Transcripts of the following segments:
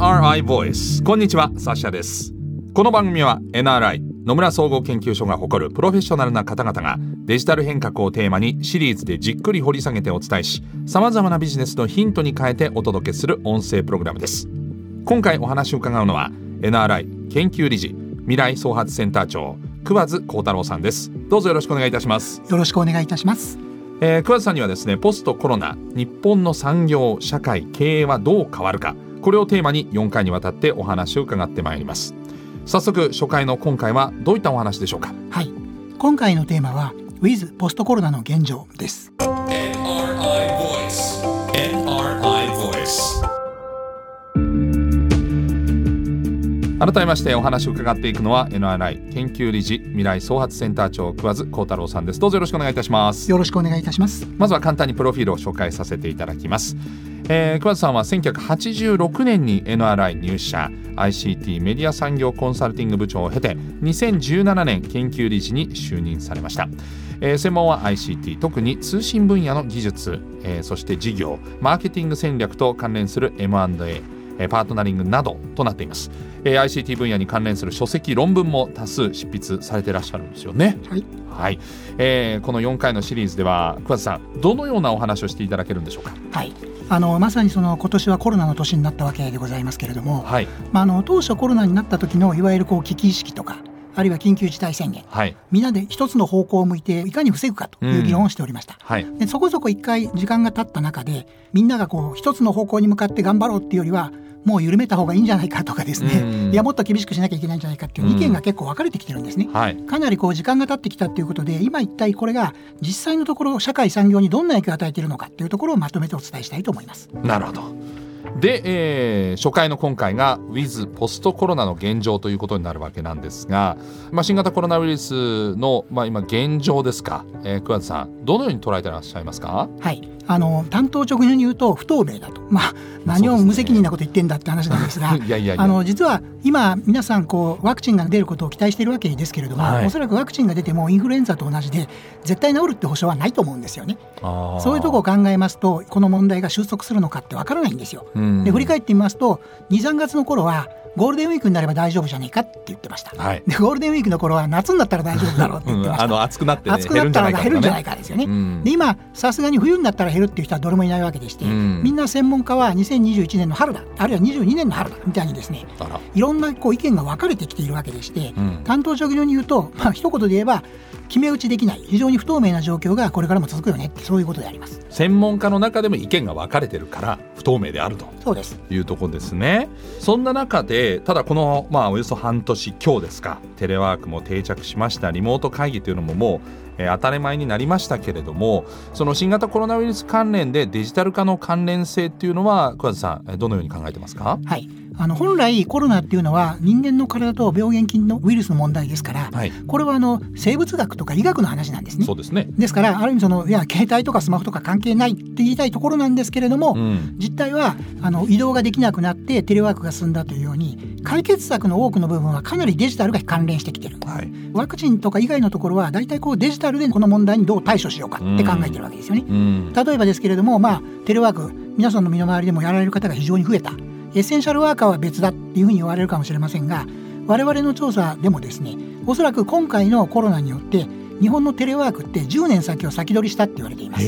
NRI Voice こんにちはサッシャです。この番組は NRI 野村総合研究所が誇るプロフェッショナルな方々がデジタル変革をテーマにシリーズでじっくり掘り下げてお伝えしさまざまなビジネスのヒントに変えてお届けする音声プログラムです。今回お話を伺うのは NRI 研究理事未来創発センター長桑津幸太郎さんです。どうぞよろしくお願いいたします。よろしくお願いいたします。えー、桑田さんにはですねポストコロナ日本の産業社会経営はどう変わるかこれをテーマに4回にわたってお話を伺ってまいります。早速初回の今回はどういったお話でしょうか？はい。今回のテーマは With ポストコロナの現状です。改めましてお話を伺っていくのは NRI 研究理事未来創発センター長桑津幸太郎さんです。どうぞよろしくお願いいたします。よろしくお願いいたします。まずは簡単にプロフィールを紹介させていただきます。えー、桑田さんは1986年に NRI 入社 ICT メディア産業コンサルティング部長を経て2017年研究理事に就任されました、えー、専門は ICT 特に通信分野の技術、えー、そして事業マーケティング戦略と関連する M&A パートナリングなどとなっています、えー、ICT 分野に関連する書籍論文も多数執筆されていらっしゃるんですよね。はい、はい。えー、この4回のシリーズでは桑田さんどのようなお話をしていただけるんでしょうか？はい。あのまさにその今年はコロナの年になったわけでございますけれども、はい。まあ、あの当初コロナになった時のいわゆるこう危機意識とかあるいは緊急事態宣言、はい、みんなで一つの方向を向いていかに防ぐかという議論をしておりました、うんはい、でそこそこ一回時間が経った中でみんながこう一つの方向に向かって頑張ろうっていうよりはもう緩めた方がいいんじゃないかとかですね、うん、いやもっと厳しくしなきゃいけないんじゃないかっていう意見が結構分かれてきてるんですね、うんはい、かなりこう時間が経ってきたということで今一体これが実際のところ社会産業にどんな影響を与えているのかっていうところをまとめてお伝えしたいと思います。なるほど。で、えー、初回の今回が With ポストコロナの現状ということになるわけなんですが、まあ、新型コロナウイルスの、まあ、今現状ですか、えー、桑田さんどのように捉えてらっしゃいますか？はいあの担当直入に言うと不透明だと、まあ、何を無責任なこと言ってんだって話なんですがあの実は今皆さんこうワクチンが出ることを期待しているわけですけれども、はい、おそらくワクチンが出てもインフルエンザと同じで絶対治るって保証はないと思うんですよね。そういうところを考えますとこの問題が収束するのかってわからないんですよ。で振り返ってみますと23月の頃はゴールデンウィークになれば大丈夫じゃねえかって言ってました、はい、でゴールデンウィークの頃は夏になったら大丈夫だろうって言ってました、うん、あの暑くなって、ね、暑くなったら減るんじゃないかですよね、うん、で今さすがに冬になったら減るっていう人はどれもいないわけでして、うん、みんな専門家は2021年の春だ。あるいは22年の春だ。みたいにですねいろんなこう意見が分かれてきているわけでして、担当直入に言うと、まあ一言で言えば決め打ちできない非常に不透明な状況がこれからも続くよねってそういうことであります。専門家の中でも意見が分かれてるから不透明であるとそうです。いうところですね。そんな中でただこのまあおよそ半年今日ですかテレワークも定着しましたリモート会議というのももうえー、当たり前になりましたけれどもその新型コロナウイルス関連でデジタル化の関連性っていうのは桑田さんどのように考えてますか？はいあの本来コロナっていうのは人間の体と病原菌のウイルスの問題ですから、はい、これはあの生物学とか医学の話なんですね。そうですね。ですからある意味そのいや携帯とかスマホとか関係ないって言いたいところなんですけれども、うん、実態はあの移動ができなくなってテレワークが進んだというように解決策の多くの部分はかなりデジタルが関連してきてる、はい、ワクチンとか以外のところは大体こうデジタルでこの問題にどう対処しようかって考えてるわけですよね。うん、例えばですけれども、まあ、テレワーク皆さんの身の回りでもやられる方が非常に増えたエッセンシャルワーカーは別だっていうふうに言われるかもしれませんが我々の調査でもですねおそらく今回のコロナによって日本のテレワークって10年先を先取りしたって言われています。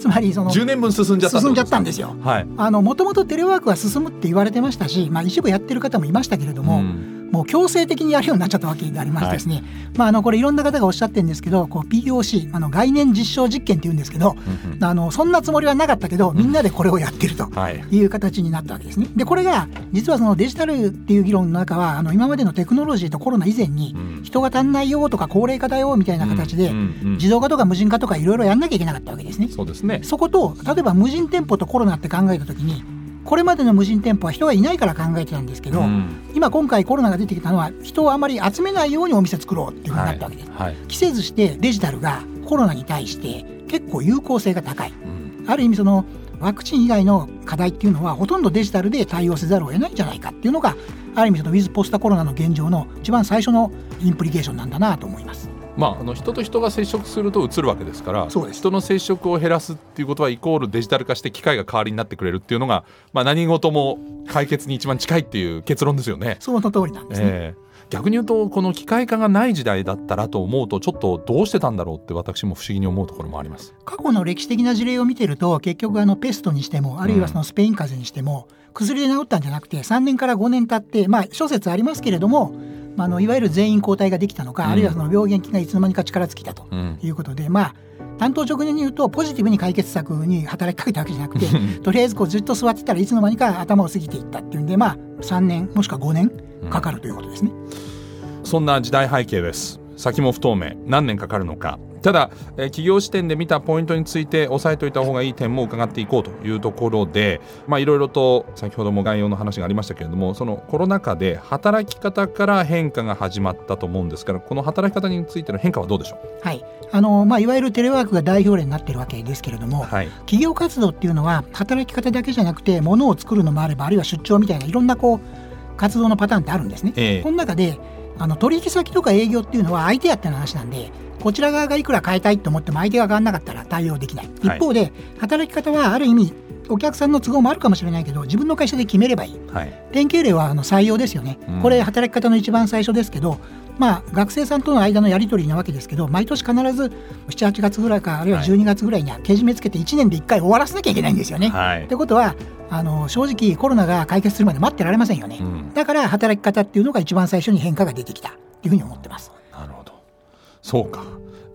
つまりその10年分進んじゃった進んじゃったんですよ。はい、あのもともとテレワークは進むって言われてましたし、まあ、一部やってる方もいましたけれども、うんもう強制的にやるようになっちゃったわけでありましてですね、はい、まあ、あのこれいろんな方がおっしゃってるんですけどこう POC あの概念実証実験っていうんですけど、うんうん、あのそんなつもりはなかったけどみんなでこれをやってるとはい。いう形になったわけですね。でこれが実はそのデジタルっていう議論の中はあの今までのテクノロジーとコロナ以前に人が足んないよとか高齢化だよみたいな形で自動化とか無人化とかいろいろやんなきゃいけなかったわけですね。そうですね。そこと例えば無人店舗とコロナって考えた時にこれまでの無人店舗は人がいないから考えてたんですけど、うん。今今回コロナが出てきたのは人をあまり集めないようにお店作ろうっていうふうになったわけです。はい。季節してデジタルがコロナに対して結構有効性が高い。うん。ある意味そのワクチン以外の課題っていうのはほとんどデジタルで対応せざるを得ないんじゃないかっていうのがある意味そのウィズポスタコロナの現状の一番最初のインプリケーションなんだなと思います。まあ、あの人と人が接触すると移るわけですから人の接触を減らすっていうことはイコールデジタル化して機械が代わりになってくれるっていうのが、まあ、何事も解決に一番近いっていう結論ですよね。その通りなんですね、えー逆に言うとこの機械化がない時代だったらと思うとちょっとどうしてたんだろうって私も不思議に思うところもあります。過去の歴史的な事例を見てると結局あのペストにしてもあるいはそのスペイン風邪にしても、薬で治ったんじゃなくて3年から5年経ってまあ諸説ありますけれどもまあ、のいわゆる全員抗体ができたのか、うん、あるいはその病原菌がいつの間にか力尽きたということで、うん、まあ担当直前に言うとポジティブに解決策に働きかけたわけじゃなくて とりあえずこうずっと座ってたらいつの間にか頭を過ぎていったっていうんでまあ3年もしくは5年かかるということですね。うん、そんな時代背景です。先も不透明。何年かかるのかただ、えー、企業視点で見たポイントについて押さえておいた方がいい点も伺っていこうというところでいろいろと先ほども概要の話がありましたけれどもそのコロナ禍で働き方から変化が始まったと思うんですからこの働き方についての変化はどうでしょう、はい。あのまあ、いわゆるテレワークが代表例になっているわけですけれども、はい、企業活動っていうのは働き方だけじゃなくて物を作るのもあればあるいは出張みたいないろんなこう活動のパターンってあるんですね。えー、この中であの取引先とか営業っていうのは相手やっての話なんでこちら側がいくら変えたいと思っても相手が変わらなかったら対応できない、一方で働き方はある意味お客さんの都合もあるかもしれないけど自分の会社で決めればいい、はい、典型例はあの採用ですよね、うん、これ働き方の一番最初ですけどまあ、学生さんとの間のやり取りなわけですけど毎年必ず78月ぐらいかあるいは12月ぐらいにはけじめつけて1年で1回終わらせなきゃいけないんですよね。はい、ってことはあの正直コロナが解決するまで待ってられませんよね、うん、だから働き方っていうのが一番最初に変化が出てきたっていうふうに思ってます。なるほど。そうか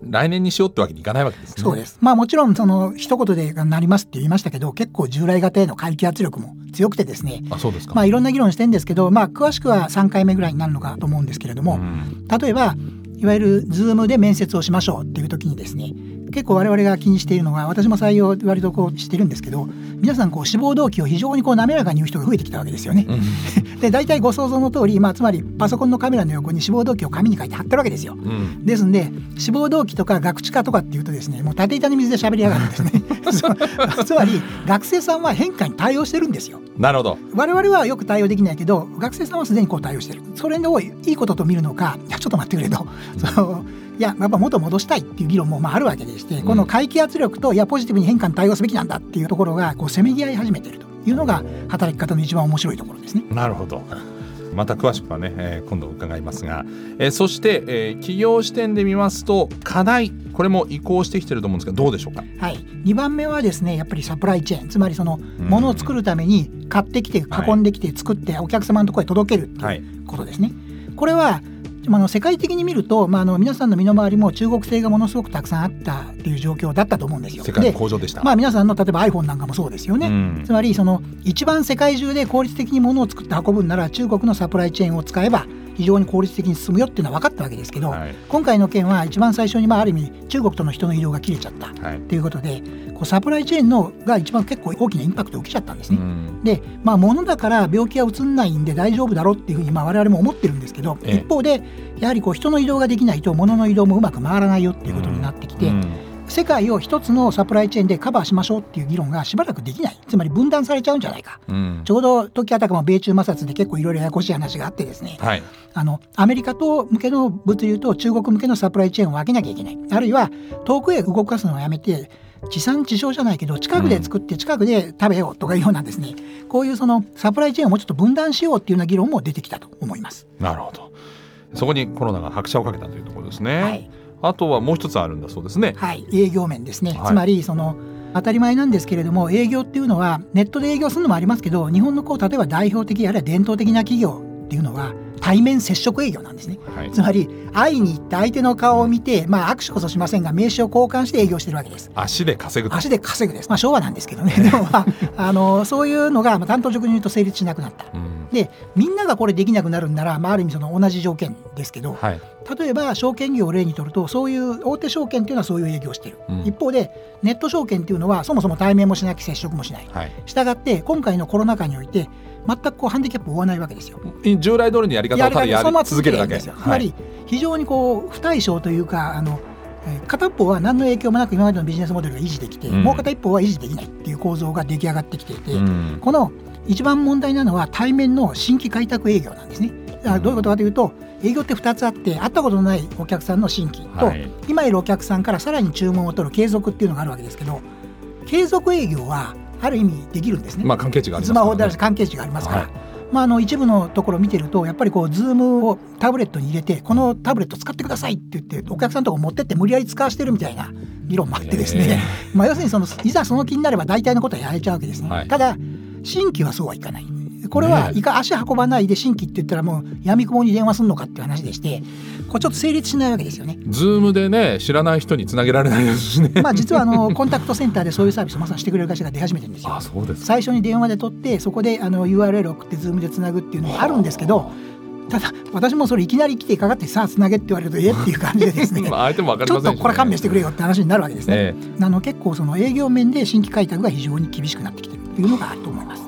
来年にしようってわけにいかないわけですね。そうです。まあもちろんその一言でなりますって言いましたけど、結構従来型への回帰圧力も強くてですね。あ、そうですか。まあいろんな議論してんですけど、まあ詳しくは3回目ぐらいになるのかと思うんですけれども、うん、例えばいわゆるズームで面接をしましょうっていう時にですね、結構我々が気にしているのは私も採用割とこうしてるんですけど皆さんこう志望動機を非常にこう滑らかに言う人が増えてきたわけですよね。で大体ご想像の通り、まあ、つまりパソコンのカメラの横に志望動機を紙に書いて貼ってるわけですよ。うん、ですんで志望動機とか学知化とかっていうとですねもう縦板に水で喋りやがるんですね。つまり学生さんは変化に対応してるんですよ。なるほど我々はよく対応できないけど学生さんはすでにこう対応してる。それをいいことと見るのかいやちょっと待ってくれと。そのいややっぱ元戻したいっていう議論もまああるわけでして、この回帰圧力といやポジティブに変化に対応すべきなんだっていうところがこうせめぎ合い始めているというのが働き方の一番面白いところですね。なるほどまた詳しくはね、えー、今度伺いますが、えー、そして、えー、企業視点で見ますと課題これも移行してきてると思うんですがどうでしょうか、はい、2番目はですねやっぱりサプライチェーン。つまりそのものを作るために買ってきて運んできて作ってお客様のところへ届けるということですね。これはあの世界的に見ると、まあ、あの皆さんの身の回りも中国製がものすごくたくさんあったっていう状況だったと思うんですよ。世界工場でしたまあ、皆さんの例えば iPhone なんかもそうですよね。うん、つまりその一番世界中で効率的にものを作って運ぶんなら中国のサプライチェーンを使えば非常に効率的に進むよっていうのは分かったわけですけど、はい、今回の件は一番最初にまあある意味中国との人の移動が切れちゃったということで、はい、こうサプライチェーンのが一番結構大きなインパクトを受けちゃったんですね。うん、で、まあ、物だから病気はうつんないんで大丈夫だろうっていうふうにまあ我々も思ってるんですけど、一方でやはりこう人の移動ができないと物の移動もうまく回らないよっていうことになってきて。うん世界を一つのサプライチェーンでカバーしましょうっていう議論がしばらくできない。つまり分断されちゃうんじゃないか、うん、ちょうど時あたかも米中摩擦で結構いろいろややこしい話があってですね、はい、あのアメリカと向けの物流と中国向けのサプライチェーンを分けなきゃいけない。あるいは遠くへ動かすのをやめて地産地消じゃないけど近くで作って近くで食べようとかいうようなですね、うん、こういうそのサプライチェーンをもうちょっと分断しようっていうような議論も出てきたと思います。なるほど。そこにコロナが拍車をかけたというところですね。はいあとはもう一つあるんだそうですね。はい、営業面ですね。はい、つまりその当たり前なんですけれども営業っていうのはネットで営業するのもありますけど日本のこう例えば代表的あるいは伝統的な企業っていうのは対面接触営業なんですね、はい、つまり会いに行って相手の顔を見て、まあ、握手こそしませんが名刺を交換して営業してるわけです。足で稼ぐ足で稼ぐです、まあ、昭和なんですけどね。でも、まあ、あのそういうのが、まあ、担当直に言うと成立しなくなった、うん、でみんながこれできなくなるんなら、まあ、ある意味その同じ条件ですけど、はい、例えば証券業を例にとるとそういう大手証券っていうのはそういう営業をしている、うん、一方でネット証券っていうのはそもそも対面もしなき接触もしない、はい、したがって今回のコロナ禍において全くこうハンディキャップを負わないわけですよ。従来通りのやり方をただやり続けるだけ。つまり非常にこう不対称というかあの片方は何の影響もなく今までのビジネスモデルが維持できて、うん、もう片一方は維持できないっていう構造が出来上がってきていて、うん、この一番問題なのは対面の新規開拓営業なんですね。どういうことかというと営業って2つあって会ったことのないお客さんの新規と、はい、今いるお客さんからさらに注文を取る継続っていうのがあるわけですけど継続営業はある意味できるんですね。まあ関係値がありますね、スマホである関係値がありますから。はいまあ、あの一部のところを見てるとやっぱりこうズームをタブレットに入れてこのタブレット使ってくださいって言ってお客さんのとこ持ってって無理やり使わしてるみたいな議論もあってですね、まあ要するにそのいざその気になれば大体のことはやれちゃうわけですね。はい、ただ新規はそうはいかない。これはいか足運ばないで新規って言ったらもうやみくもに電話するのかっていう話でしてこれちょっと成立しないわけですよね。ズームでね知らない人につなげられないですしね。まあ実はあの コンタクトセンターでそういうサービスをまさにしてくれる会社が出始めてるんですよ。あそうです最初に電話で取ってそこであの URL を送ってズームでつなぐっていうのがあるんですけど。ただ私もそれいきなり来てかかってさあつなげって言われるとえっていう 感じでですね相手も分かりません、ね、ちょっとこれ勘弁してくれよって話になるわけですね、ええ、あの結構その営業面で新規開拓が非常に厳しくなってきてるというのがあると思います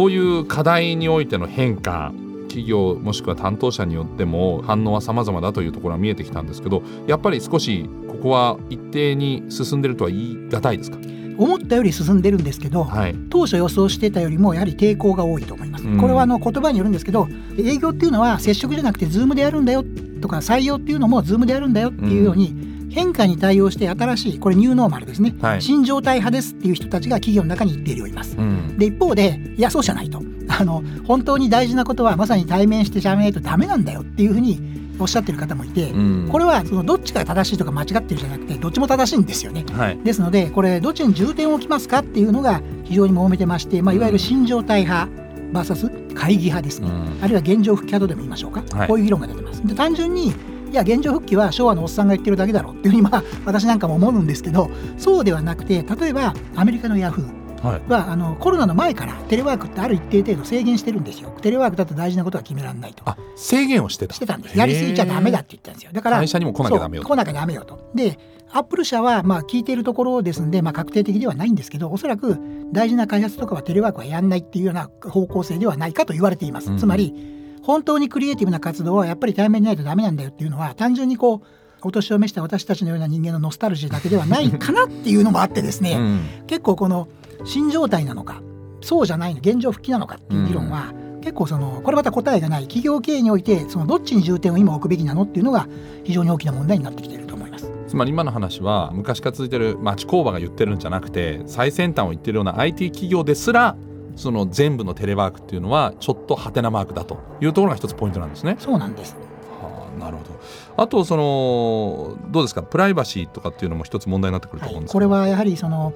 そういう課題においての変化企業もしくは担当者によっても反応は様々だというところが見えてきたんですけどやっぱり少しここは一定に進んでるとは言い難いですか？思ったより進んでるんですけど、はい、当初予想してたよりもやはり抵抗が多いと思います、うん、これはあの言葉によるんですけど営業っていうのは接触じゃなくてズームでやるんだよとか採用っていうのもズームでやるんだよっていうように、うん変化に対応して新しいこれニューノーマルですね、はい、新常態派ですっていう人たちが企業の中に一定量います、うん、で一方でいやそうじゃないと。あの本当に大事なことはまさに対面してしゃべないとダメなんだよっていうふうにおっしゃってる方もいて、うん、これはそのどっちが正しいとか間違ってるじゃなくてどっちも正しいんですよね、はい、ですのでこれどっちに重点を置きますかっていうのが非常に揉めてまして、まあ、いわゆる新状態派 VS 会議派ですね、うん、あるいは現状復帰派とでも言いましょうか、はい、こういう議論が出てます。で単純にいや現状復帰は昭和のおっさんが言ってるだけだろうっていうふうにまあ 私なんかも思うんですけどそうではなくて例えばアメリカのヤフーは、い、あのコロナの前からテレワークってある一定程度制限してるんですよ。テレワークだと大事なことは決められないとあ制限をしてたしてたんです。やりすぎちゃダメだって言ったんですよ。だから会社にも来なきゃダメよ来なきゃダメよと。でアップル社はまあ聞いているところですんで、まあ、確定的ではないんですけどおそらく大事な開発とかはテレワークはやんないっていうような方向性ではないかと言われています、うん、つまり本当にクリエイティブな活動はやっぱり対面にないとダメなんだよっていうのは単純にこうお年を召した私たちのような人間のノスタルジーだけではないかなっていうのもあってですね、うん、結構この新状態なのかそうじゃないの現状復帰なのかっていう議論は、うん、結構そのこれまた答えがない企業経営においてそのどっちに重点を今置くべきなのっていうのが非常に大きな問題になってきていると思います。つまり今の話は昔から続いてる町工場が言ってるんじゃなくて最先端を言ってるような IT 企業ですらその全部のテレワークっていうのはちょっとハテナマークだというところが一つポイントなんですね。そうなんです。はあ、なるほど。あとそのどうですか？プライバシーとかっていうのも一つ問題になってくると思うんです、はい、これはやはりその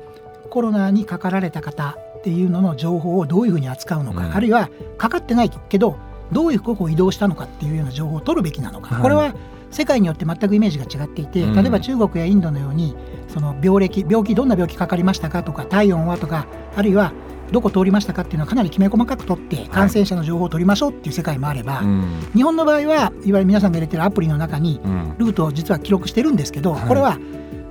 コロナにかかられた方っていうのの情報をどういうふうに扱うのか、うん、あるいはかかってないけどどういうここを移動したのかっていうような情報を取るべきなのか、はい、これは世界によって全くイメージが違っていて、例えば中国やインドのようにその病歴病気どんな病気かかりましたかとか体温はとかあるいはどこ通りましたかっていうのはかなりきめ細かく取って感染者の情報を取りましょうっていう世界もあれば、はい、日本の場合はいわゆる皆さんが入れてるアプリの中にルートを実は記録してるんですけど、これは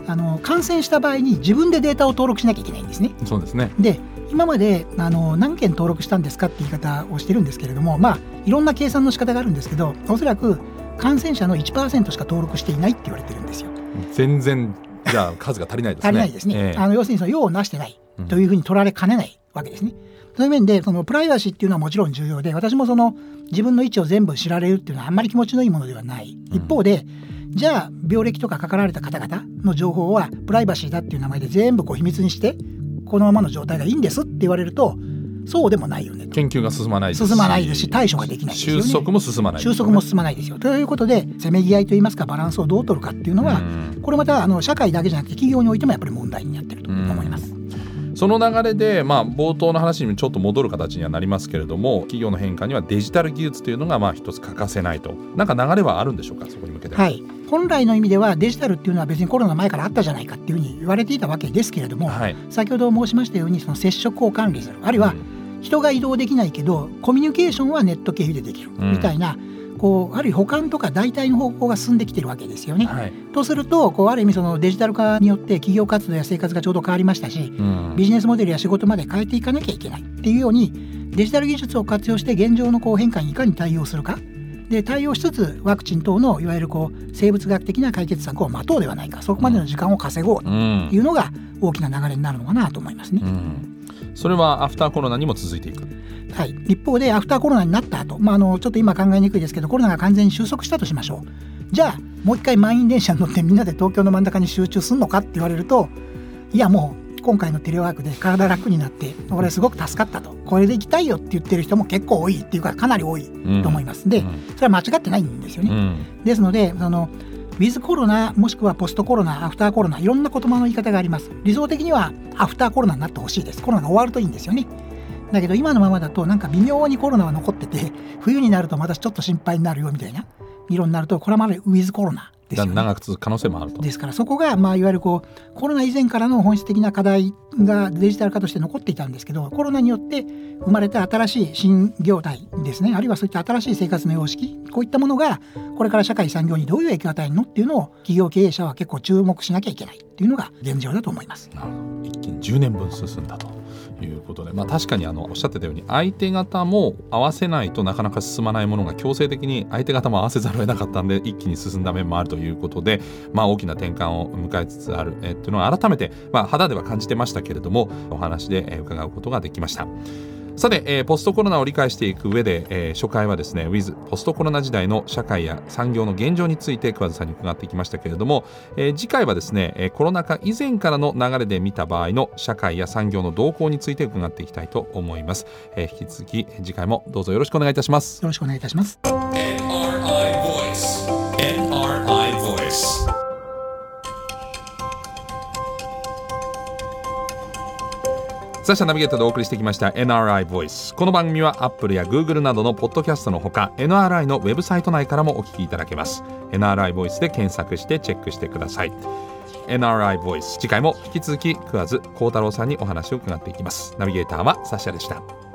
あの感染した場合に自分でデータを登録しなきゃいけないんですね。そうですね。で今まであの何件登録したんですかって言い方をしてるんですけれどもまあいろんな計算の仕方があるんですけどおそらく感染者の1%しか登録していないって言われてるんですよ。全然じゃあ数が足りないですね。足りないですね。えー、あの要するにその用をなしてない。というふうに取られかねないわけですね。そういう面でそのプライバシーっていうのはもちろん重要で私もその自分の位置を全部知られるっていうのはあんまり気持ちのいいものではない。一方で、じゃあ病歴とかかかられた方々の情報はプライバシーだっていう名前で全部こう秘密にしてこのままの状態がいいんですって言われるとそうでもないよね研究が進まない進まないですし対処ができないですよ、ね、収束も進まない、ね、収束も進まないですよ。ということでせめぎ合いといいますかバランスをどう取るかっていうのはこれまたあの社会だけじゃなくて企業においてもやっぱり問題になってると思います。その流れで、まあ、冒頭の話にちょっと戻る形にはなりますけれども企業の変化にはデジタル技術というのがまあ一つ欠かせないと。なんか流れはあるんでしょうかそこに向けて。は。い。本来の意味ではデジタルっていうのは別にコロナ前からあったじゃないかっていうふうに言われていたわけですけれども、はい、先ほど申しましたようにその接触を管理するあるいは人が移動できないけどコミュニケーションはネット経由でできるみたいな、うんこうある意味保管とか代替の方向が進んできてるわけですよね。はい、とするとこうある意味そのデジタル化によって企業活動や生活がちょうど変わりましたし、うん、ビジネスモデルや仕事まで変えていかなきゃいけないっていうようにデジタル技術を活用して現状のこう変化にいかに対応するか。で対応しつつワクチン等のいわゆるこう生物学的な解決策を待とうではないか。そこまでの時間を稼ごうというのが大きな流れになるのかなと思いますね。うんそれはアフターコロナにも続いていく。はい、一方でアフターコロナになった後、まあ、あのちょっと今考えにくいですけどコロナが完全に収束したとしましょう。じゃあもう一回満員電車に乗ってみんなで東京の真ん中に集中するのかって言われるといやもう今回のテレワークで体楽になって俺すごく助かったと。これで行きたいよって言ってる人も結構多いっていうかかなり多いと思います、うん、でそれは間違ってないんですよね、うん、ですのでそのウィズコロナもしくはポストコロナアフターコロナいろんな言葉の言い方があります。理想的にはアフターコロナになってほしいです。コロナが終わるといいんですよね。だけど今のままだとなんか微妙にコロナは残ってて冬になるとまたちょっと心配になるよみたいな。議論になるとこれはまだウィズコロナ、ね、長く続く可能性もあると。ですからそこが、まあ、いわゆるこうコロナ以前からの本質的な課題がデジタル化として残っていたんですけどコロナによって生まれた新しい新業態ですね。あるいはそういった新しい生活の様式こういったものがこれから社会産業にどういう影響を与えるのっていうのを企業経営者は結構注目しなきゃいけないっていうのが現状だと思います。一気に10年分進んだということで、まあ、確かにあのおっしゃってたように相手方も合わせないとなかなか進まないものが強制的に相手方も合わせざるを得なかったんで一気に進んだ面もあるということで、まあ、大きな転換を迎えつつある、えっていうのは改めて、まあ、肌では感じてましたけれどもお話で伺うことができました。さて、えー、ポストコロナを理解していく上で、えー、初回はですね With ポストコロナ時代の社会や産業の現状について桑田さんに伺ってきましたけれども、えー、次回はですね、えー、コロナ禍以前からの流れで見た場合の社会や産業の動向について伺っていきたいと思います、えー、引き続き次回もどうぞよろしくお願いいたします。よろしくお願いいたします。ザシャナビゲーターでお送りしてきました NRI ボイスこの番組は Apple や Google などのポッドキャストのほか NRI のウェブサイト内からもお聞きいただけます。NRI ボイスで検索してチェックしてください。NRI ボイス次回も引き続き食わず幸太郎さんにお話を伺っていきます。ナビゲーターはサシャでした。